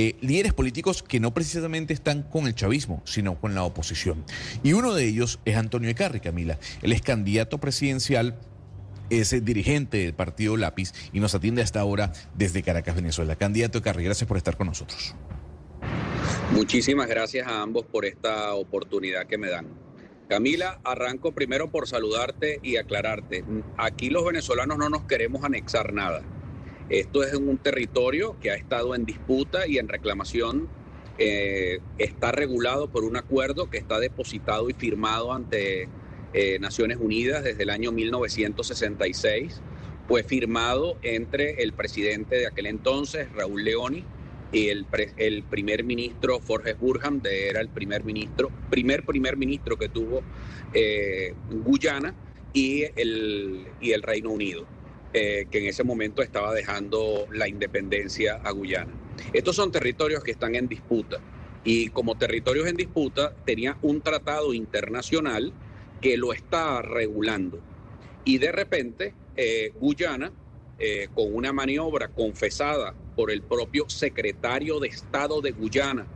eh, líderes políticos que no precisamente están con el chavismo, sino con la oposición. Y uno de ellos es Antonio Ecarri, Camila. Él es candidato presidencial es dirigente del partido Lápiz y nos atiende hasta ahora desde Caracas, Venezuela. Candidato Ecarri, gracias por estar con nosotros. Muchísimas gracias a ambos por esta oportunidad que me dan. Camila, arranco primero por saludarte y aclararte. Aquí los venezolanos no nos queremos anexar nada. Esto es un territorio que ha estado en disputa y en reclamación. Eh, está regulado por un acuerdo que está depositado y firmado ante eh, Naciones Unidas desde el año 1966. Fue firmado entre el presidente de aquel entonces, Raúl Leoni, y el, primer ministro Forges Burham, de, era el primer ministro, primer primer ministro que tuvo eh, Guyana y el Reino Unido, eh, que en ese momento estaba dejando la independencia a Guyana. Estos son territorios que están en disputa y como territorios en disputa tenía un tratado internacional que lo está regulando. Y de repente eh, Guyana, con una maniobra confesada por el propio secretario de Estado de Guyana,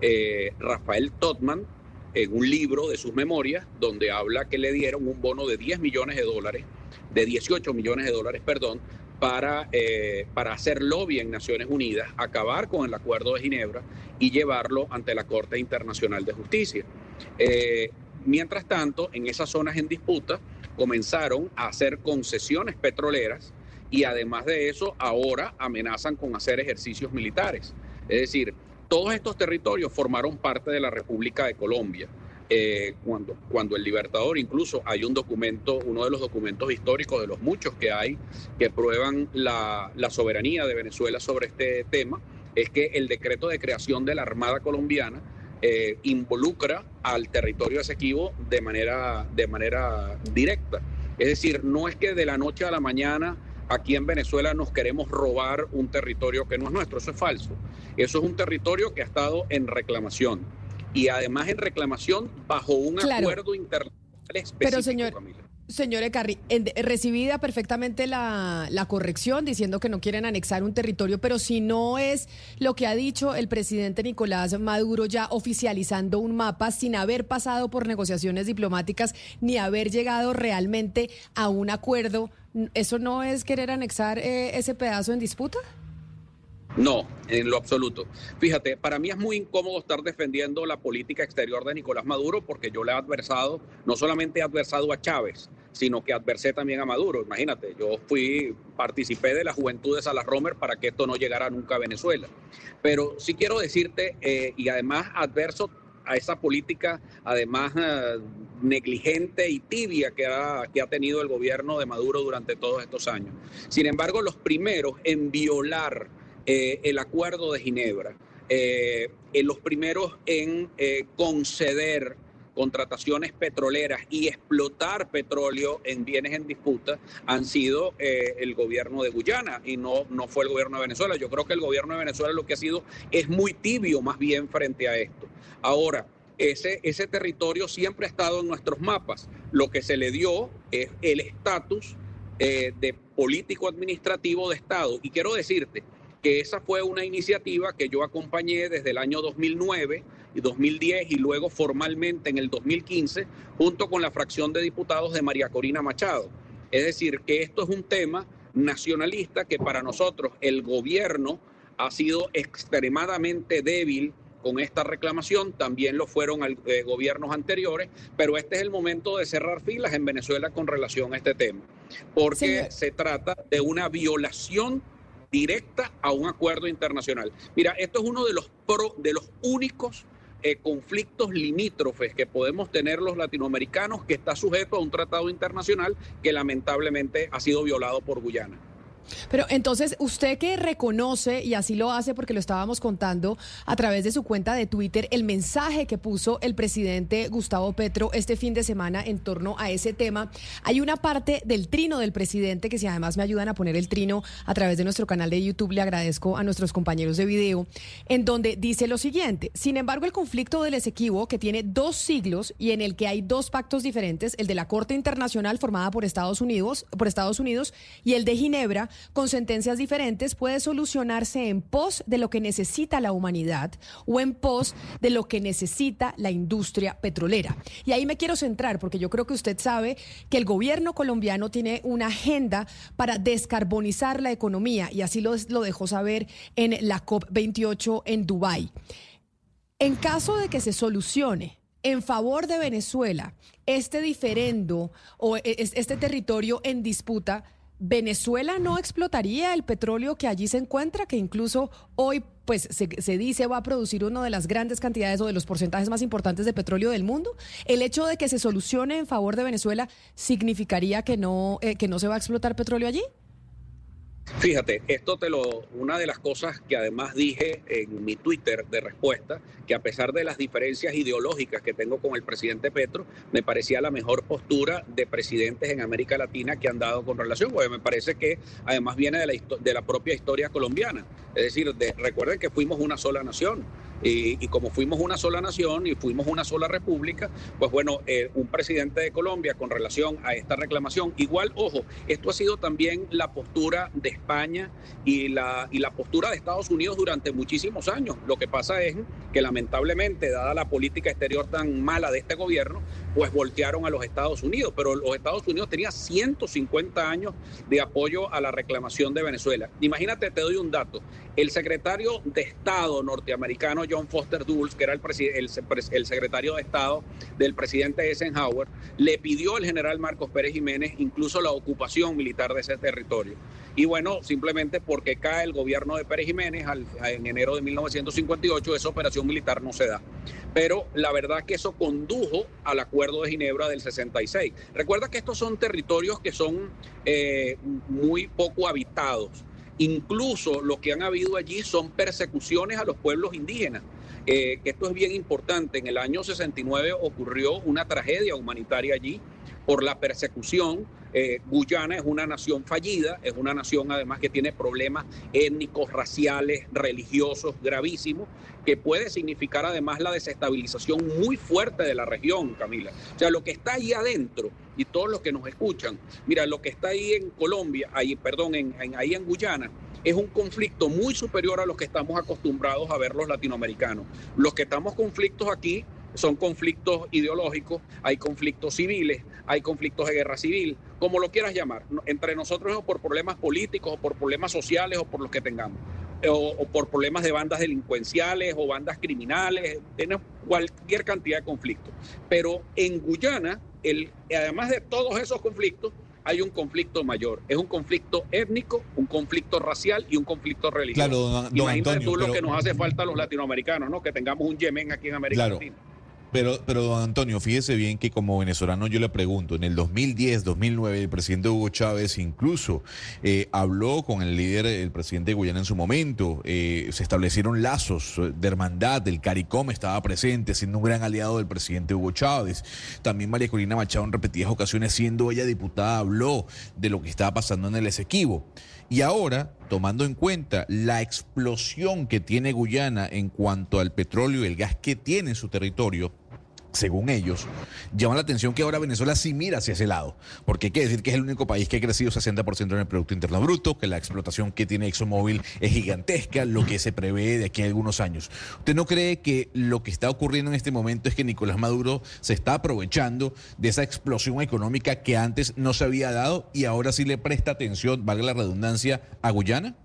eh, Rafael Totman, en un libro de sus memorias, donde habla que le dieron un bono de 10 millones de dólares, de 18 millones de dólares, perdón, para, eh, para hacer lobby en Naciones Unidas, acabar con el Acuerdo de Ginebra y llevarlo ante la Corte Internacional de Justicia. Eh, mientras tanto, en esas zonas en disputa comenzaron a hacer concesiones petroleras y además de eso ahora amenazan con hacer ejercicios militares. Es decir, todos estos territorios formaron parte de la República de Colombia. Eh, cuando, cuando el Libertador, incluso hay un documento, uno de los documentos históricos de los muchos que hay, que prueban la, soberanía de Venezuela sobre este tema, es que el decreto de creación de la Armada colombiana eh, involucra al territorio Esequibo de manera, de manera directa. Es decir, no es que de la noche a la mañana aquí en Venezuela nos queremos robar un territorio que no es nuestro. Eso es falso. Eso es un territorio que ha estado en reclamación y además en reclamación bajo un acuerdo internacional específico. Pero señor, Señor Ecarri, recibida perfectamente la, la, corrección diciendo que no quieren anexar un territorio, pero si no es lo que ha dicho el presidente Nicolás Maduro ya oficializando un mapa sin haber pasado por negociaciones diplomáticas ni haber llegado realmente a un acuerdo, ¿eso no es querer anexar eh, ese pedazo en disputa? No, en lo absoluto. Fíjate, para mí es muy incómodo estar defendiendo la política exterior de Nicolás Maduro porque yo le he adversado, no solamente he adversado a Chávez, sino que adversé también a Maduro. Imagínate, yo fui, participé de la juventud de Salas Romer para que esto no llegara nunca a Venezuela. Pero sí quiero decirte, eh, y además adverso a esa política, además eh, negligente y tibia que ha, que ha tenido el gobierno de Maduro durante todos estos años. Sin embargo, los primeros en violar eh, el Acuerdo de Ginebra, eh, en los primeros en eh, conceder contrataciones petroleras y explotar petróleo en bienes en disputa han sido el gobierno de Guyana y no, no fue el gobierno de Venezuela. Yo creo que el gobierno de Venezuela lo que ha sido es muy tibio más bien frente a esto. Ahora, ese, ese territorio siempre ha estado en nuestros mapas. Lo que se le dio es el estatus de político administrativo de Estado. Y quiero decirte, que esa fue una iniciativa que yo acompañé desde el año 2009 y 2010 y luego formalmente en el 2015 junto con la fracción de diputados de María Corina Machado. Es decir, que esto es un tema nacionalista que para nosotros el gobierno ha sido extremadamente débil con esta reclamación, también lo fueron eh, gobiernos anteriores, pero este es el momento de cerrar filas en Venezuela con relación a este tema, porque se trata de una violación directa a un acuerdo internacional. Mira, esto es uno de los, pro, de los únicos eh, conflictos limítrofes que podemos tener los latinoamericanos que está sujeto a un tratado internacional que lamentablemente ha sido violado por Guyana. Pero entonces, usted que reconoce, y así lo hace porque lo estábamos contando a través de su cuenta de Twitter, el mensaje que puso el presidente Gustavo Petro este fin de semana en torno a ese tema, hay una parte del trino del presidente que si además me ayudan a poner el trino a través de nuestro canal de YouTube, le agradezco a nuestros compañeros de video, en donde dice lo siguiente, sin embargo el conflicto del Esequibo, que tiene dos siglos y en el que hay dos pactos diferentes, el de la Corte Internacional formada por Estados Unidos, por Estados Unidos y el de Ginebra, con sentencias diferentes, puede solucionarse en pos de lo que necesita la humanidad o en pos de lo que necesita la industria petrolera. Y ahí me quiero centrar porque yo creo que usted sabe que el gobierno colombiano tiene una agenda para descarbonizar la economía y así lo, dejó saber en la COP28 en Dubái. En caso de que se solucione en favor de Venezuela este diferendo o e, este territorio en disputa, Venezuela no explotaría el petróleo que allí se encuentra, que incluso hoy pues se, dice va a producir una de las grandes cantidades o de los porcentajes más importantes de petróleo del mundo. El hecho de que se solucione en favor de Venezuela significaría que no, eh, que no se va a explotar petróleo allí. Fíjate, esto te lo, una de las cosas que además dije en mi Twitter de respuesta, que a pesar de las diferencias ideológicas que tengo con el presidente Petro, me parecía la mejor postura de presidentes en América Latina que han dado con relación, porque me parece que además viene de la, de la propia historia colombiana. Es decir, recuerden que fuimos una sola nación. Y, como fuimos una sola nación y fuimos una sola república, pues bueno, eh, un presidente de Colombia con relación a esta reclamación, igual, ojo, esto ha sido también la postura de España y la, y la postura de Estados Unidos durante muchísimos años. Lo que pasa es que lamentablemente, dada la política exterior tan mala de este gobierno, pues voltearon a los Estados Unidos, pero los Estados Unidos tenían 150 años de apoyo a la reclamación de Venezuela. Imagínate, te doy un dato, el secretario de Estado norteamericano John Foster Dulles, que era el, secretario de Estado del presidente Eisenhower, le pidió al general Marcos Pérez Jiménez incluso la ocupación militar de ese territorio. Y bueno, simplemente porque cae el gobierno de Pérez Jiménez en enero de 1958, esa operación militar no se da. Pero la verdad que eso condujo al Acuerdo de Ginebra del 66. Recuerda que estos son territorios que son eh, muy poco habitados Incluso lo que han habido allí son persecuciones a los pueblos indígenas. Eh, esto es bien importante. En el año 69 ocurrió una tragedia humanitaria allí por la persecución. Eh, Guyana es una nación fallida, es una nación además que tiene problemas étnicos, raciales, religiosos gravísimos, que puede significar además la desestabilización muy fuerte de la región, Camila. O sea, lo que está ahí adentro y todos los que nos escuchan, mira, lo que está ahí en Colombia, ahí, perdón, en, ahí en Guyana, es un conflicto muy superior a los que estamos acostumbrados a ver los latinoamericanos. Los que estamos conflictos aquí son conflictos ideológicos, hay conflictos civiles, hay conflictos de guerra civil, como lo quieras llamar, entre nosotros o por problemas políticos o por problemas sociales o por los que tengamos, o, por problemas de bandas delincuenciales o bandas criminales, tenemos cualquier cantidad de conflictos. Pero en Guyana, el, además de todos esos conflictos, hay un conflicto mayor. Es un conflicto étnico, un conflicto racial y un conflicto religioso. Claro, don, Imagínate tú lo que nos hace falta a los latinoamericanos, ¿no? Que tengamos un Yemen aquí en América Latina. Pero, pero, don Antonio, fíjese bien que como venezolano yo le pregunto, en el 2010, 2009, el presidente Hugo Chávez incluso eh, habló con el líder, el presidente de Guyana en su momento, eh, se establecieron lazos de hermandad, el CARICOM estaba presente, siendo un gran aliado del presidente Hugo Chávez. También María Corina Machado en repetidas ocasiones, siendo ella diputada, habló de lo que estaba pasando en el Esequibo. Y ahora, tomando en cuenta la explosión que tiene Guyana en cuanto al petróleo y el gas que tiene en su territorio, según ellos, llama la atención que ahora Venezuela sí mira hacia ese lado, porque hay que decir que es el único país que ha crecido 60% en el Producto Interno Bruto, que la explotación que tiene ExxonMobil es gigantesca, lo que se prevé de aquí a algunos años. ¿Usted no cree que lo que está ocurriendo en este momento es que Nicolás Maduro se está aprovechando de esa explosión económica que antes no se había dado y ahora sí le presta atención, valga la redundancia, a Guyana?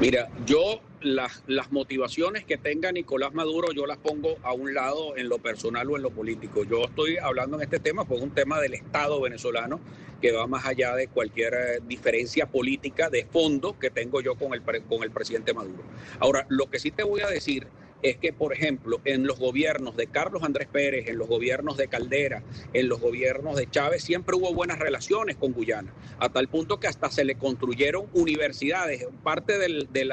Mira, yo las, las, motivaciones que tenga Nicolás Maduro yo las pongo a un lado en lo personal o en lo político. Yo estoy hablando en este tema, pues un tema del Estado venezolano que va más allá de cualquier eh, diferencia política de fondo que tengo yo con el, con el presidente Maduro. Ahora, lo que sí te voy a decir es que, por ejemplo, en los gobiernos de Carlos Andrés Pérez, en los gobiernos de Caldera, en los gobiernos de Chávez, siempre hubo buenas relaciones con Guyana, a tal punto que hasta se le construyeron universidades, parte del, del,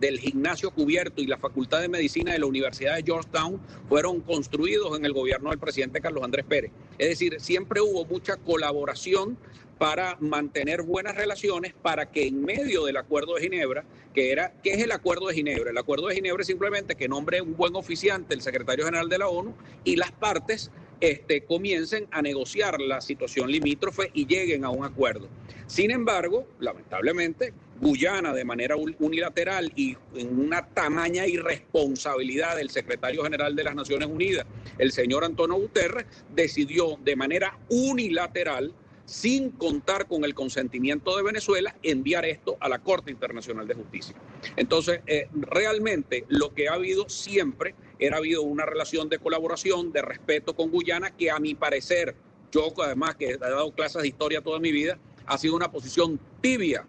del, gimnasio cubierto y la Facultad de Medicina de la Universidad de Georgetown fueron construidos en el gobierno del presidente Carlos Andrés Pérez. Es decir, siempre hubo mucha colaboración para mantener buenas relaciones para que en medio del Acuerdo de Ginebra, que era, ¿qué es el Acuerdo de Ginebra? El Acuerdo de Ginebra es simplemente que nombre un buen oficiante el secretario general de la ONU y las partes este, comiencen a negociar la situación limítrofe y lleguen a un acuerdo. Sin embargo, lamentablemente, Guyana de manera unilateral y en una tamaña irresponsabilidad del secretario general de las Naciones Unidas, el señor Antonio Guterres, decidió de manera unilateral sin contar con el consentimiento de Venezuela, enviar esto a la Corte Internacional de Justicia. Entonces, eh, realmente lo que ha habido siempre era habido una relación de colaboración, de respeto con Guyana, que a mi parecer, yo además que he dado clases de historia toda mi vida, ha sido una posición tibia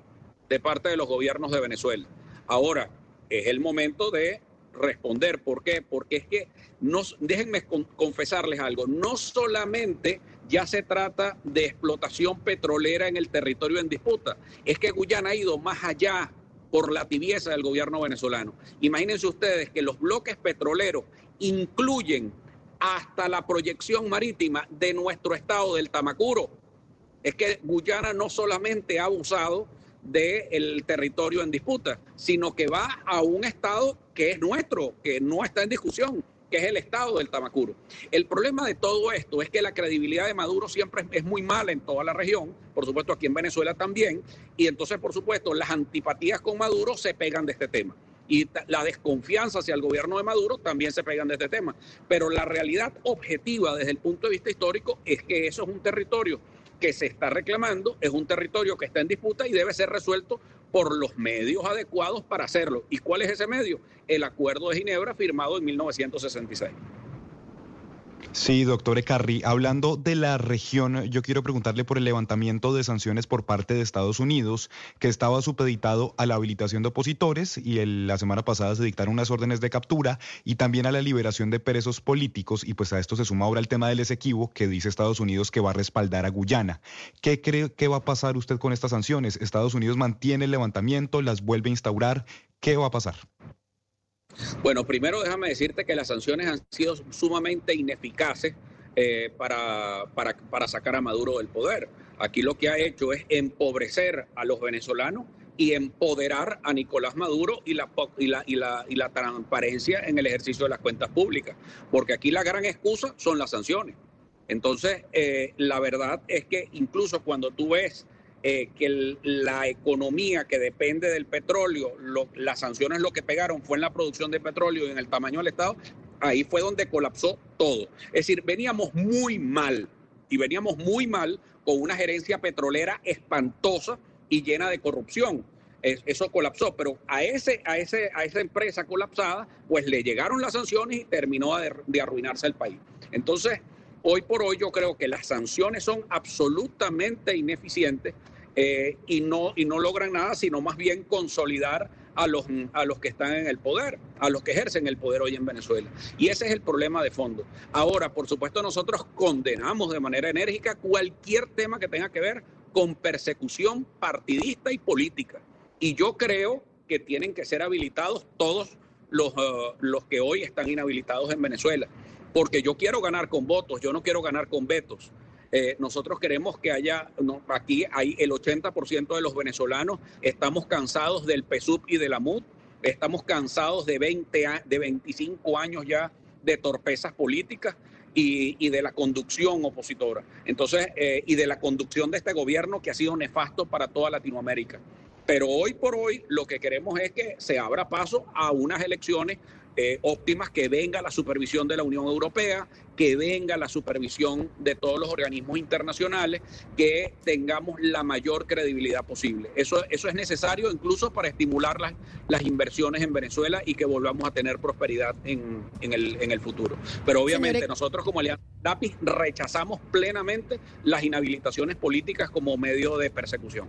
de parte de los gobiernos de Venezuela. Ahora, es el momento de responder. ¿Por qué? Porque es que, déjenme confesarles algo, no solamente ya se trata de explotación petrolera en el territorio en disputa. Es que Guyana ha ido más allá por la tibieza del gobierno venezolano. Imagínense ustedes que los bloques petroleros incluyen hasta la proyección marítima de nuestro estado del Tamacuro. Es que Guyana no solamente ha abusado del territorio en disputa, sino que va a un estado que es nuestro, que no está en discusión que es el estado del Tamacuro. El problema de todo esto es que la credibilidad de Maduro siempre es muy mala en toda la región, por supuesto aquí en Venezuela también, y entonces, por supuesto, las antipatías con Maduro se pegan de este tema. Y la desconfianza hacia el gobierno de Maduro también se pegan de este tema. Pero la realidad objetiva desde el punto de vista histórico es que eso es un territorio que se está reclamando, es un territorio que está en disputa y debe ser resuelto por los medios adecuados para hacerlo. ¿Y cuál es ese medio? El Acuerdo de Ginebra firmado en 1966. Sí, doctor Ecarri, hablando de la región, yo quiero preguntarle por el levantamiento de sanciones por parte de Estados Unidos, que estaba supeditado a la habilitación de opositores y la semana pasada se dictaron unas órdenes de captura y también a la liberación de presos políticos y pues a esto se suma ahora el tema del Esequibo que dice Estados Unidos que va a respaldar a Guyana. ¿Qué cree que va a pasar usted con estas sanciones? ¿Estados Unidos mantiene el levantamiento, las vuelve a instaurar? ¿Qué va a pasar? Bueno, primero déjame decirte que las sanciones han sido sumamente ineficaces eh, para, para, sacar a Maduro del poder. Aquí lo que ha hecho es empobrecer a los venezolanos y empoderar a Nicolás Maduro y la, y la, y la, y la transparencia en el ejercicio de las cuentas públicas. Porque aquí la gran excusa son las sanciones. Entonces, eh, la verdad es que incluso cuando tú ves eh, que la economía que depende del petróleo, las sanciones lo que pegaron fue en la producción de petróleo y en el tamaño del Estado, ahí fue donde colapsó todo. Es decir, veníamos muy mal y veníamos muy mal con una gerencia petrolera espantosa y llena de corrupción. eso colapsó, pero a, ese, a, ese, a esa empresa colapsada, pues le llegaron las sanciones y terminó de arruinarse el país. Entonces, hoy por hoy yo creo que las sanciones son absolutamente ineficientes eh, y, no, y no logran nada, sino más bien consolidar a los, a los que están en el poder, a los que ejercen el poder hoy en Venezuela. Y ese es el problema de fondo. Ahora, por supuesto, nosotros condenamos de manera enérgica cualquier tema que tenga que ver con persecución partidista y política. Y yo creo que tienen que ser habilitados todos los, uh, los que hoy están inhabilitados en Venezuela porque yo quiero ganar con votos, yo no quiero ganar con vetos. Eh, nosotros queremos que haya, aquí hay el 80% de los venezolanos, estamos cansados del PSUP y de la MUD, estamos cansados de, 20, de 25 años ya de torpezas políticas y, de la conducción opositora. Entonces, eh, y de la conducción de este gobierno que ha sido nefasto para toda Latinoamérica. Pero hoy por hoy lo que queremos es que se abra paso a unas elecciones eh, óptimas, que venga la supervisión de la Unión Europea, que venga la supervisión de todos los organismos internacionales, que tengamos la mayor credibilidad posible. Eso, eso es necesario incluso para estimular las, las inversiones en Venezuela y que volvamos a tener prosperidad en, en, el, en el futuro. Pero obviamente nosotros como Alianza Lápiz rechazamos plenamente las inhabilitaciones políticas como medio de persecución.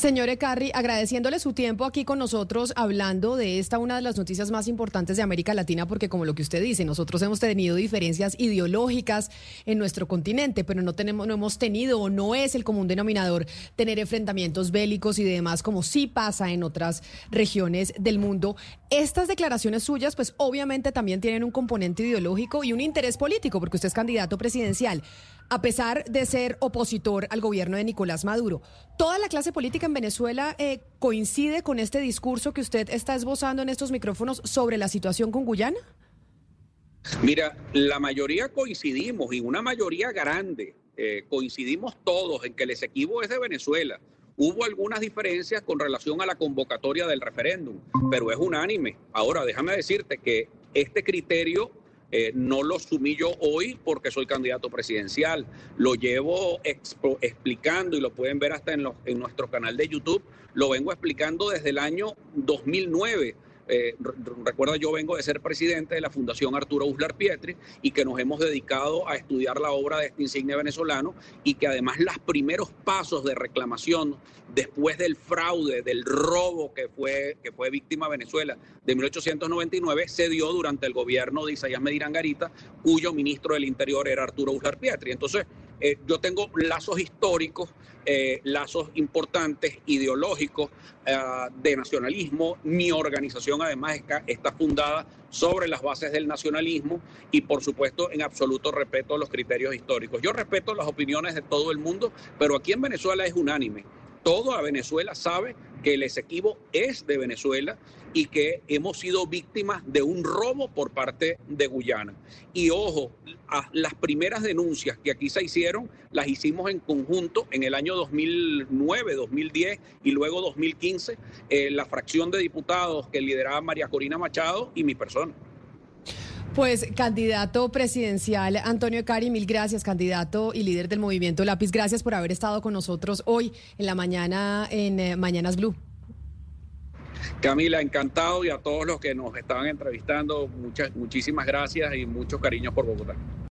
Señor Ecarri, agradeciéndole su tiempo aquí con nosotros, hablando de esta, una de las noticias más importantes de América Latina, porque como lo que usted dice, nosotros hemos tenido diferencias ideológicas en nuestro continente, pero no, tenemos, no hemos tenido o no es el común denominador tener enfrentamientos bélicos y demás, como sí pasa en otras regiones del mundo. Estas declaraciones suyas, pues obviamente también tienen un componente ideológico y un interés político, porque usted es candidato presidencial a pesar de ser opositor al gobierno de Nicolás Maduro. ¿Toda la clase política en Venezuela eh, coincide con este discurso que usted está esbozando en estos micrófonos sobre la situación con Guyana? Mira, la mayoría coincidimos y una mayoría grande, eh, coincidimos todos en que el Esequibo es de Venezuela. Hubo algunas diferencias con relación a la convocatoria del referéndum, pero es unánime. Ahora, déjame decirte que este criterio eh, no lo sumí yo hoy porque soy candidato presidencial. Lo llevo explicando y lo pueden ver hasta en, en nuestro canal de YouTube. Lo vengo explicando desde el año 2009 eh, recuerda, yo vengo de ser presidente de la Fundación Arturo Uslar Pietri y que nos hemos dedicado a estudiar la obra de este insigne venezolano y que además los primeros pasos de reclamación después del fraude, del robo que fue, que fue víctima Venezuela de 1899, se dio durante el gobierno de Isaías Medina Garita, cuyo ministro del Interior era Arturo Uslar Pietri. Entonces, eh, yo tengo lazos históricos, eh, lazos importantes, ideológicos, eh, de nacionalismo. Mi organización además está, fundada sobre las bases del nacionalismo y por supuesto en absoluto respeto a los criterios históricos. Yo respeto las opiniones de todo el mundo, pero aquí en Venezuela es unánime toda Venezuela sabe que el Esequibo es de Venezuela y que hemos sido víctimas de un robo por parte de Guyana. Y ojo, las primeras denuncias que aquí se hicieron las hicimos en conjunto en el año 2009, 2010 y luego 2015, eh, la fracción de diputados que lideraba María Corina Machado y mi persona. Pues candidato presidencial Antonio Cari, mil gracias, candidato y líder del movimiento Lápiz. Gracias por haber estado con nosotros hoy en la mañana en eh, Mañanas Blue. Camila, encantado y a todos los que nos estaban entrevistando, muchas, muchísimas gracias y muchos cariños por Bogotá.